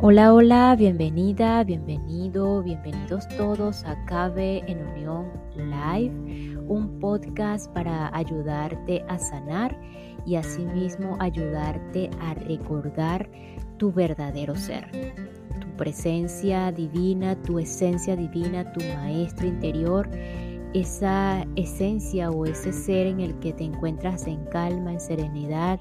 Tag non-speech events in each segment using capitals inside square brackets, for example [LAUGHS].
Hola, hola, bienvenida, bienvenido, bienvenidos todos a Cabe en Unión Live, un podcast para ayudarte a sanar y asimismo ayudarte a recordar tu verdadero ser, tu presencia divina, tu esencia divina, tu maestro interior, esa esencia o ese ser en el que te encuentras en calma, en serenidad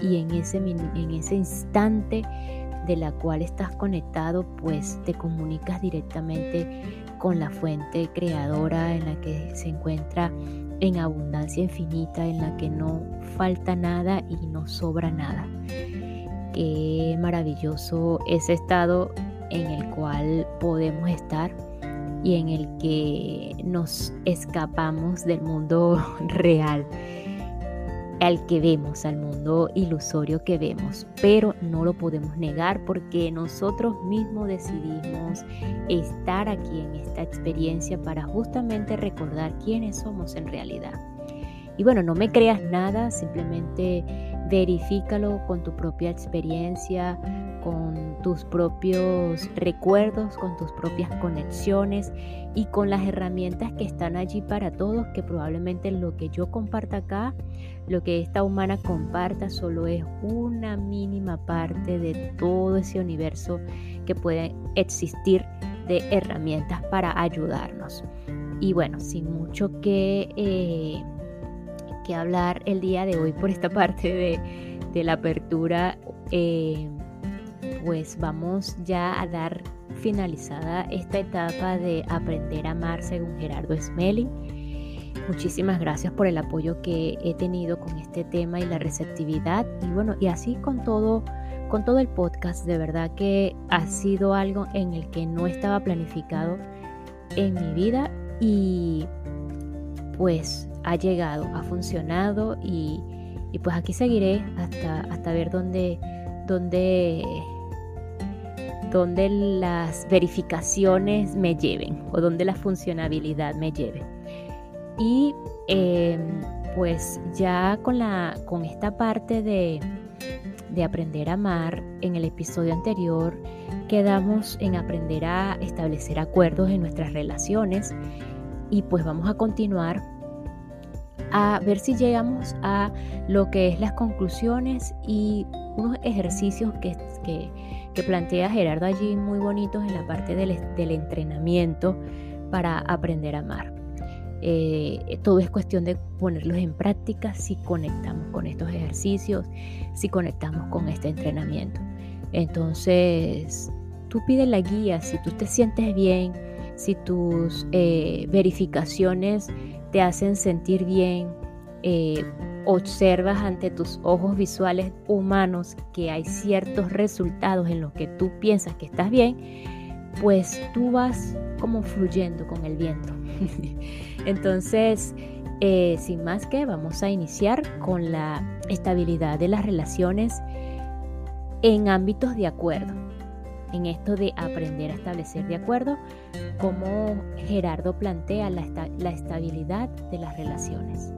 y en ese, en ese instante de la cual estás conectado, pues te comunicas directamente con la fuente creadora en la que se encuentra en abundancia infinita, en la que no falta nada y no sobra nada. Qué maravilloso ese estado en el cual podemos estar y en el que nos escapamos del mundo [LAUGHS] real al que vemos, al mundo ilusorio que vemos, pero no lo podemos negar porque nosotros mismos decidimos estar aquí en esta experiencia para justamente recordar quiénes somos en realidad. Y bueno, no me creas nada, simplemente verifícalo con tu propia experiencia, con tus propios recuerdos, con tus propias conexiones y con las herramientas que están allí para todos, que probablemente lo que yo comparta acá, lo que esta humana comparta, solo es una mínima parte de todo ese universo que puede existir de herramientas para ayudarnos. Y bueno, sin mucho que, eh, que hablar el día de hoy por esta [LAUGHS] parte de, de la apertura, eh, pues vamos ya a dar finalizada esta etapa de aprender a amar según Gerardo Smelling. Muchísimas gracias por el apoyo que he tenido con este tema y la receptividad y bueno, y así con todo con todo el podcast, de verdad que ha sido algo en el que no estaba planificado en mi vida y pues ha llegado, ha funcionado y, y pues aquí seguiré hasta, hasta ver dónde, dónde donde las verificaciones me lleven o donde la funcionabilidad me lleve. Y em, pues ya con, la, con esta parte de, de aprender a amar, en el episodio anterior quedamos en aprender a establecer acuerdos en nuestras relaciones y pues vamos a continuar a ver si llegamos a lo que es las conclusiones y unos ejercicios que, que, que plantea Gerardo allí muy bonitos en la parte del, entrenamiento para aprender a amar. Eh, todo es cuestión de ponerlos en práctica si conectamos con estos ejercicios, si conectamos con este entrenamiento. Entonces, tú pides la guía, si tú te sientes bien, si tus eh, verificaciones te hacen sentir bien, eh, observas ante tus ojos visuales humanos que hay ciertos resultados en los que tú piensas que estás bien, pues tú vas como fluyendo con el viento. [LAUGHS] Entonces, eh, sin más que, vamos a iniciar con la estabilidad de las relaciones en ámbitos de acuerdo. En esto de aprender a establecer de acuerdo, como Gerardo plantea la, la estabilidad de las relaciones.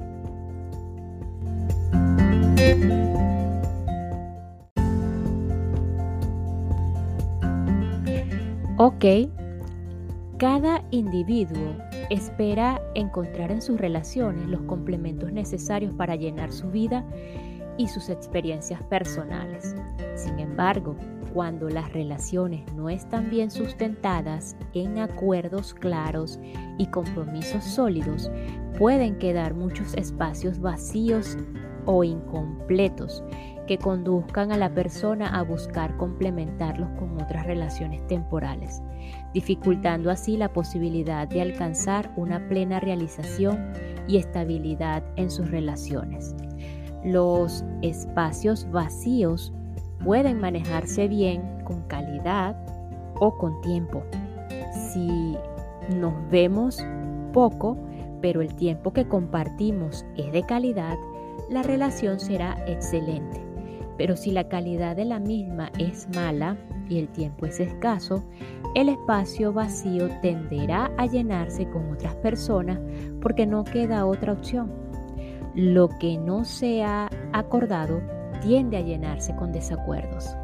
Ok, cada individuo espera encontrar en sus relaciones los complementos necesarios para llenar su vida y sus experiencias personales. Sin embargo, cuando las relaciones no están bien sustentadas en acuerdos claros y compromisos sólidos, pueden quedar muchos espacios vacíos o incompletos que conduzcan a la persona a buscar complementarlos con otras relaciones temporales, dificultando así la posibilidad de alcanzar una plena realización y estabilidad en sus relaciones. Los espacios vacíos pueden manejarse bien con calidad o con tiempo. Si nos vemos poco, pero el tiempo que compartimos es de calidad, la relación será excelente. Pero si la calidad de la misma es mala y el tiempo es escaso, el espacio vacío tenderá a llenarse con otras personas porque no queda otra opción. Lo que no se ha acordado tiende a llenarse con desacuerdos.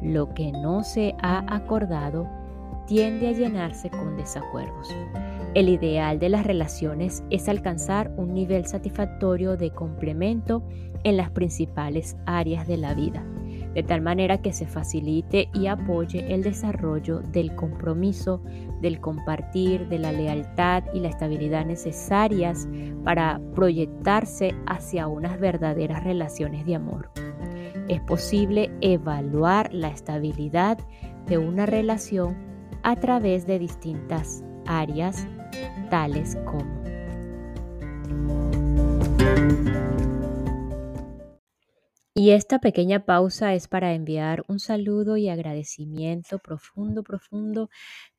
lo que no se ha acordado tiende a llenarse con desacuerdos. El ideal de las relaciones es alcanzar un nivel satisfactorio de complemento en las principales áreas de la vida, de tal manera que se facilite y apoye el desarrollo del compromiso, del compartir, de la lealtad y la estabilidad necesarias para proyectarse hacia unas verdaderas relaciones de amor. Es posible evaluar la estabilidad de una relación a través de distintas áreas tales como y esta pequeña pausa es para enviar un saludo y agradecimiento profundo, profundo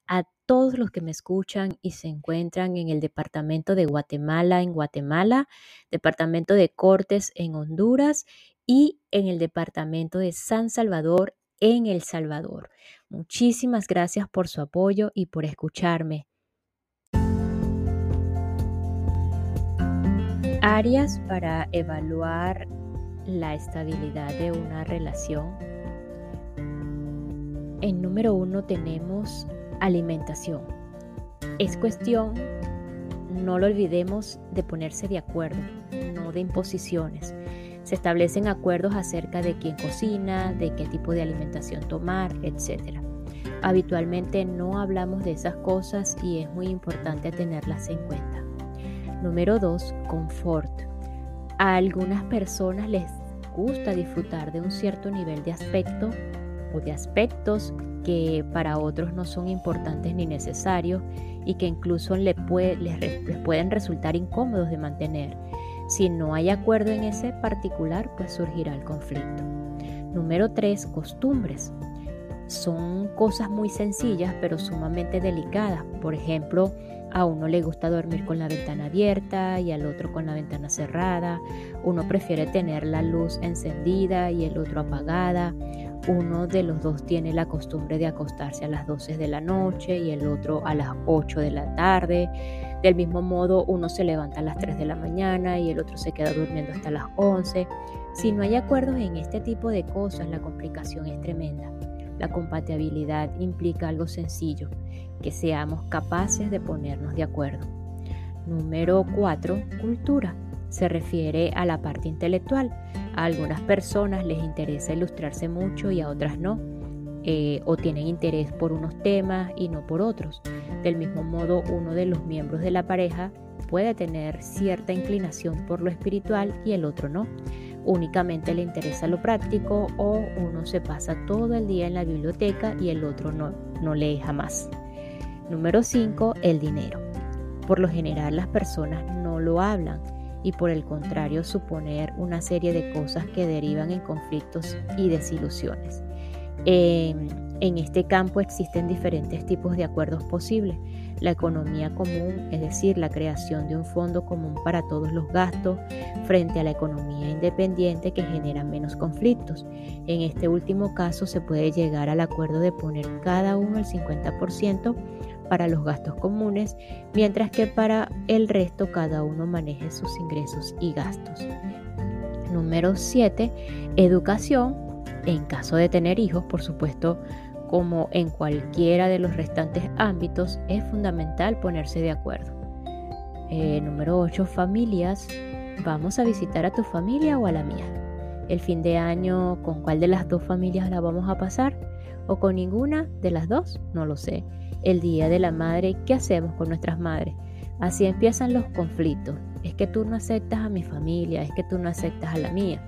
a todos los que me escuchan y se encuentran en el departamento de Guatemala, en Guatemala, departamento de Cortes, en Honduras y en el departamento de San Salvador, en El Salvador. Muchísimas gracias por su apoyo y por escucharme. Áreas para evaluar la estabilidad de una relación. En número uno tenemos alimentación. Es cuestión, no lo olvidemos, de ponerse de acuerdo, no de imposiciones. Se establecen acuerdos acerca de quién cocina, de qué tipo de alimentación tomar, etc. Habitualmente no hablamos de esas cosas y es muy importante tenerlas en cuenta. Número 2. Confort. A algunas personas les gusta disfrutar de un cierto nivel de aspecto o de aspectos que para otros no son importantes ni necesarios y que incluso les, les pueden resultar incómodos de mantener. Si no hay acuerdo en ese particular, pues surgirá el conflicto. Número 3. Costumbres. Son cosas muy sencillas pero sumamente delicadas. Por ejemplo, a uno le gusta dormir con la ventana abierta y al otro con la ventana cerrada. Uno prefiere tener la luz encendida y el otro apagada. Uno de los dos tiene la costumbre de acostarse a las 12 de la noche y el otro a las 8 de la tarde. Del mismo modo, uno se levanta a las 3 de la mañana y el otro se queda durmiendo hasta las 11. Si no hay acuerdos en este tipo de cosas, la complicación es tremenda. La compatibilidad implica algo sencillo, que seamos capaces de ponernos de acuerdo. Número 4. Cultura. Se refiere a la parte intelectual. A algunas personas les interesa ilustrarse mucho y a otras no. Eh, o tienen interés por unos temas y no por otros. Del mismo modo, uno de los miembros de la pareja puede tener cierta inclinación por lo espiritual y el otro no únicamente le interesa lo práctico o uno se pasa todo el día en la biblioteca y el otro no, no lee jamás. Número 5. El dinero. Por lo general las personas no lo hablan y por el contrario suponer una serie de cosas que derivan en conflictos y desilusiones. en este campo existen diferentes tipos de acuerdos posibles la economía común, es decir, la creación de un fondo común para todos los gastos, frente a la economía independiente que genera menos conflictos. En este último caso se puede llegar al acuerdo de poner cada uno el 50% para los gastos comunes, mientras que para el resto cada uno maneje sus ingresos y gastos. Número 7. Educación. En caso de tener hijos, por supuesto, como en cualquiera de los restantes ámbitos, es fundamental ponerse de acuerdo. Eh, número 8. Familias. ¿Vamos a visitar a tu familia o a la mía? El fin de año, ¿con cuál de las dos familias la vamos a pasar? ¿O con ninguna de las dos? No lo sé. El día de la madre, ¿qué hacemos con nuestras madres? Así empiezan los conflictos. Es que tú no aceptas a mi familia, es que tú no aceptas a la mía.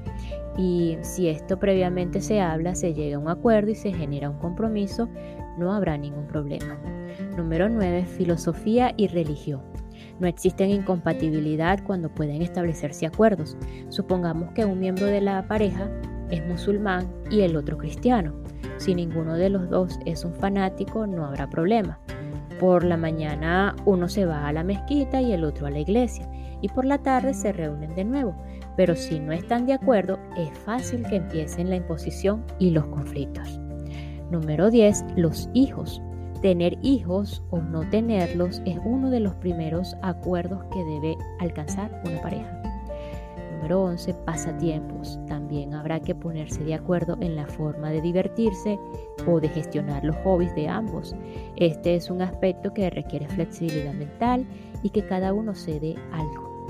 Y si esto previamente se habla, se llega a un acuerdo y se genera un compromiso, no habrá ningún problema. Número 9. Filosofía y religión. No existen incompatibilidad cuando pueden establecerse acuerdos. Supongamos que un miembro de la pareja es musulmán y el otro cristiano. Si ninguno de los dos es un fanático, no habrá problema. Por la mañana uno se va a la mezquita y el otro a la iglesia y por la tarde se reúnen de nuevo. Pero si no están de acuerdo, es fácil que empiecen la imposición y los conflictos. Número 10. Los hijos. Tener hijos o no tenerlos es uno de los primeros acuerdos que debe alcanzar una pareja. Número 11, pasatiempos. También habrá que ponerse de acuerdo en la forma de divertirse o de gestionar los hobbies de ambos. Este es un aspecto que requiere flexibilidad mental y que cada uno cede algo.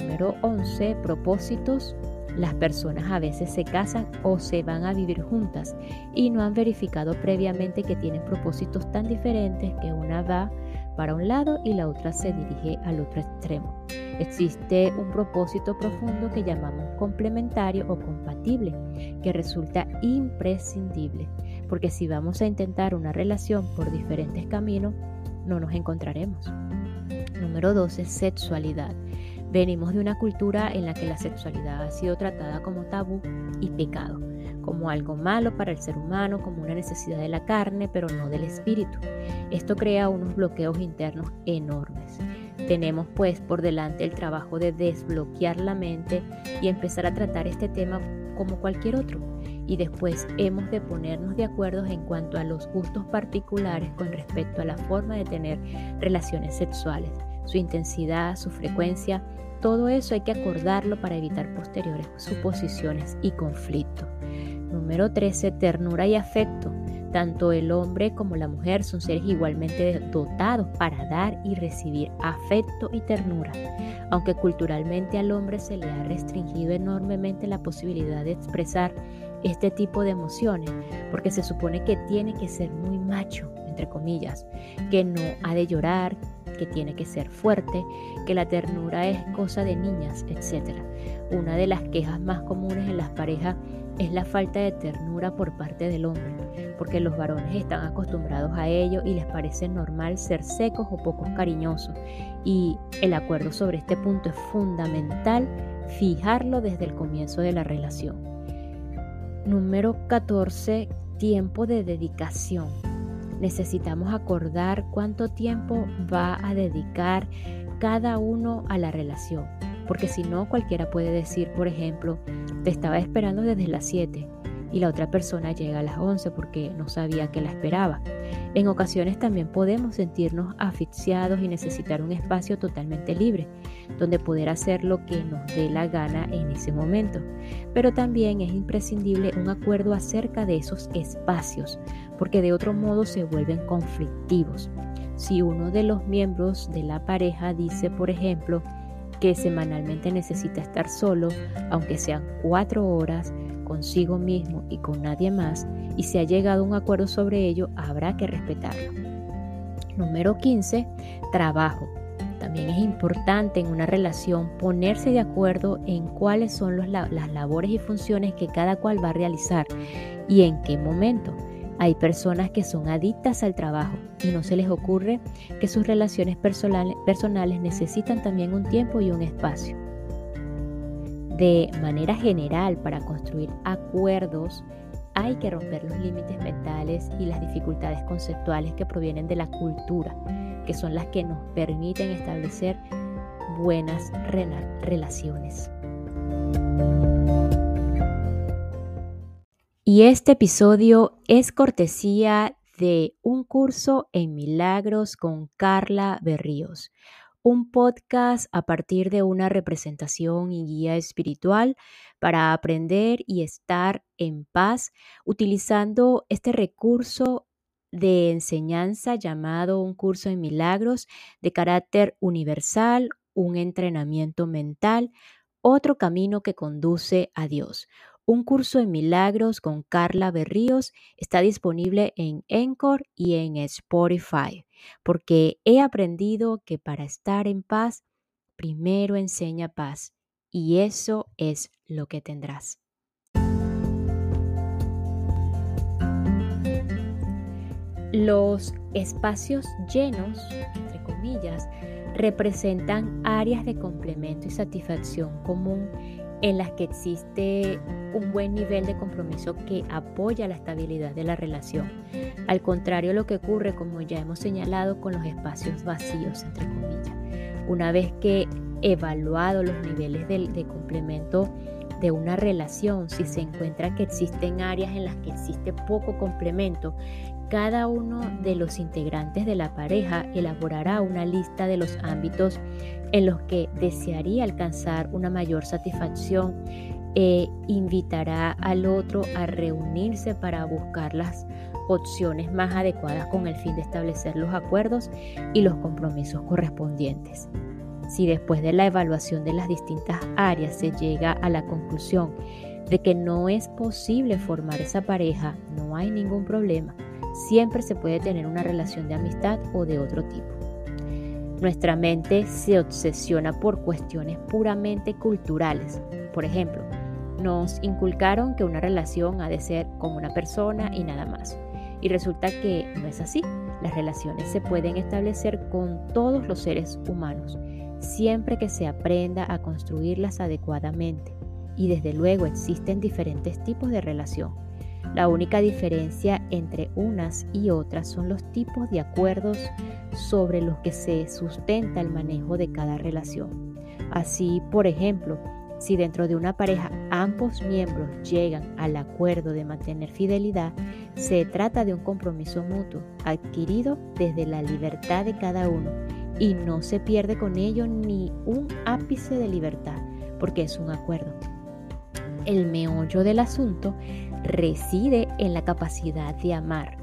Número 11, propósitos. Las personas a veces se casan o se van a vivir juntas y no han verificado previamente que tienen propósitos tan diferentes que una va para un lado y la otra se dirige al otro extremo. Existe un propósito profundo que llamamos complementario o compatible, que resulta imprescindible, porque si vamos a intentar una relación por diferentes caminos, no nos encontraremos. Número 12. Sexualidad. Venimos de una cultura en la que la sexualidad ha sido tratada como tabú y pecado, como algo malo para el ser humano, como una necesidad de la carne, pero no del espíritu. Esto crea unos bloqueos internos enormes. Tenemos pues por delante el trabajo de desbloquear la mente y empezar a tratar este tema como cualquier otro. Y después hemos de ponernos de acuerdo en cuanto a los gustos particulares con respecto a la forma de tener relaciones sexuales, su intensidad, su frecuencia, todo eso hay que acordarlo para evitar posteriores suposiciones y conflictos. Número 13. Ternura y afecto. Tanto el hombre como la mujer son seres igualmente dotados para dar y recibir afecto y ternura, aunque culturalmente al hombre se le ha restringido enormemente la posibilidad de expresar este tipo de emociones, porque se supone que tiene que ser muy macho, entre comillas, que no ha de llorar, que tiene que ser fuerte, que la ternura es cosa de niñas, etc. Una de las quejas más comunes en las parejas es la falta de ternura por parte del hombre, porque los varones están acostumbrados a ello y les parece normal ser secos o pocos cariñosos. Y el acuerdo sobre este punto es fundamental fijarlo desde el comienzo de la relación. Número 14. Tiempo de dedicación. Necesitamos acordar cuánto tiempo va a dedicar cada uno a la relación porque si no cualquiera puede decir, por ejemplo, te estaba esperando desde las 7 y la otra persona llega a las 11 porque no sabía que la esperaba. En ocasiones también podemos sentirnos asfixiados y necesitar un espacio totalmente libre, donde poder hacer lo que nos dé la gana en ese momento. Pero también es imprescindible un acuerdo acerca de esos espacios, porque de otro modo se vuelven conflictivos. Si uno de los miembros de la pareja dice, por ejemplo, que semanalmente necesita estar solo, aunque sean cuatro horas, consigo mismo y con nadie más, y se ha llegado a un acuerdo sobre ello, habrá que respetarlo. Número 15. Trabajo. También es importante en una relación ponerse de acuerdo en cuáles son las labores y funciones que cada cual va a realizar y en qué momento. Hay personas que son adictas al trabajo y no se les ocurre que sus relaciones personales, necesitan también un tiempo y un espacio. De manera general, para construir acuerdos, hay que romper los límites mentales y las dificultades conceptuales que provienen de la cultura, que son las que nos permiten establecer buenas relaciones. Y este episodio es cortesía de un curso en milagros con Carla Berríos, un podcast a partir de una representación y guía espiritual para aprender y estar en paz utilizando este recurso de enseñanza llamado un curso en milagros de carácter universal, un entrenamiento mental, otro camino que conduce a Dios un curso en milagros con Carla Berríos está disponible en Encore y en Spotify, porque he aprendido que para estar en paz, primero enseña paz, y eso es lo que tendrás. Los espacios llenos, entre comillas, representan áreas de complemento y satisfacción común en las que existe un buen nivel de compromiso que apoya la estabilidad de la relación. Al contrario, lo que ocurre, como ya hemos señalado, con los espacios vacíos, entre comillas. Una vez que evaluado los niveles de, de complemento de una relación, si se encuentra que existen áreas en las que existe poco complemento, cada uno de los integrantes de la pareja elaborará una lista de los ámbitos en los que desearía alcanzar una mayor satisfacción e invitará al otro a reunirse para buscar las opciones más adecuadas con el fin de establecer los acuerdos y los compromisos correspondientes. Si después de la evaluación de las distintas áreas se llega a la conclusión de que no es posible formar esa pareja, no hay ningún problema. Siempre se puede tener una relación de amistad o de otro tipo. Nuestra mente se obsesiona por cuestiones puramente culturales. Por ejemplo, nos inculcaron que una relación ha de ser con una persona y nada más. Y resulta que no es así. Las relaciones se pueden establecer con todos los seres humanos, siempre que se aprenda a construirlas adecuadamente. Y desde luego existen diferentes tipos de relación. La única diferencia entre unas y otras son los tipos de acuerdos sobre los que se sustenta el manejo de cada relación. Así, por ejemplo, si dentro de una pareja ambos miembros llegan al acuerdo de mantener fidelidad, se trata de un compromiso mutuo adquirido desde la libertad de cada uno y no se pierde con ello ni un ápice de libertad, porque es un acuerdo. El meollo del asunto reside en la capacidad de amar.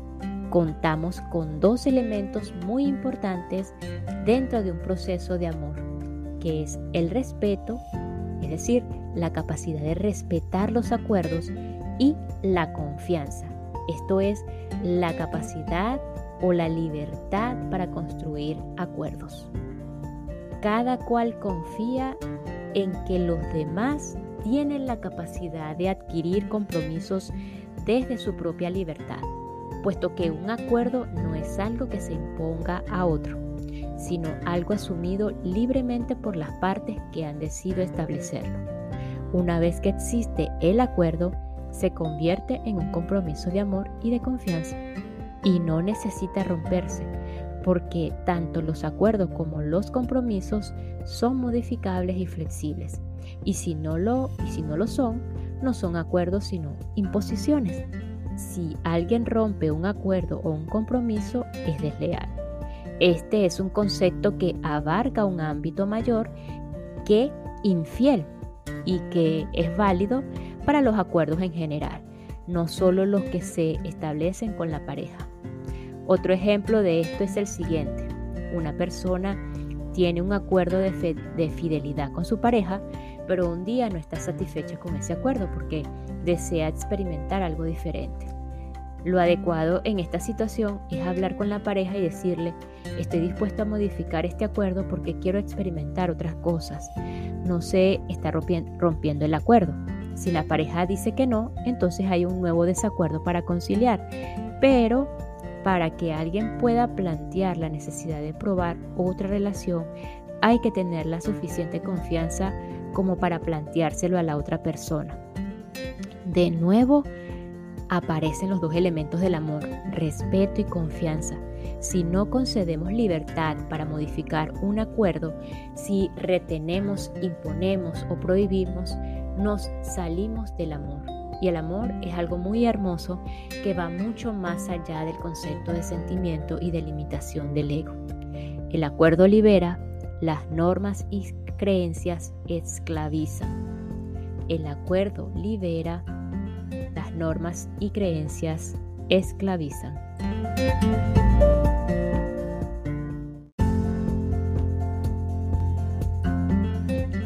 Contamos con dos elementos muy importantes dentro de un proceso de amor, que es el respeto es decir, la capacidad de respetar los acuerdos y la confianza. Esto es la capacidad o la libertad para construir acuerdos. Cada cual confía en que los demás tienen la capacidad de adquirir compromisos desde su propia libertad, puesto que un acuerdo no es algo que se imponga a otro sino algo asumido libremente por las partes que han decidido establecerlo. Una vez que existe el acuerdo, se convierte en un compromiso de amor y de confianza y no necesita romperse, porque tanto los acuerdos como los compromisos son modificables y flexibles. Y si no lo, y si no lo son, no son acuerdos sino imposiciones. Si alguien rompe un acuerdo o un compromiso, es desleal. Este es un concepto que abarca un ámbito mayor que infiel y que es válido para los acuerdos en general, no solo los que se establecen con la pareja. Otro ejemplo de esto es el siguiente. Una persona tiene un acuerdo de, de, fidelidad con su pareja, pero un día no está satisfecha con ese acuerdo porque desea experimentar algo diferente. Lo adecuado en esta situación es hablar con la pareja y decirle, estoy dispuesto a modificar este acuerdo porque quiero experimentar otras cosas. No se está rompiendo el acuerdo. Si la pareja dice que no, entonces hay un nuevo desacuerdo para conciliar. Pero para que alguien pueda plantear la necesidad de probar otra relación, hay que tener la suficiente confianza como para planteárselo a la otra persona. De nuevo, aparecen los dos elementos del amor, respeto y confianza. Si no concedemos libertad para modificar un acuerdo, si retenemos, imponemos o prohibimos, nos salimos del amor. Y el amor es algo muy hermoso que va mucho más allá del concepto de sentimiento y de limitación del ego. El acuerdo libera, las normas y creencias esclavizan. El acuerdo libera, las normas y creencias esclavizan.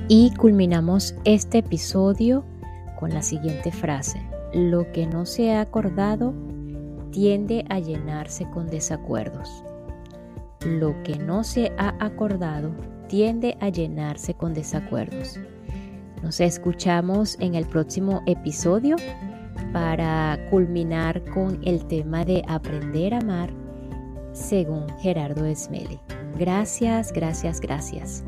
Y culminamos este episodio con la siguiente frase. Lo que no se ha acordado tiende a llenarse con desacuerdos. Lo que no se ha acordado tiende a llenarse con desacuerdos. Nos escuchamos en el próximo episodio para culminar con el tema de aprender a amar según Gerardo Esmeli. Gracias, gracias, gracias.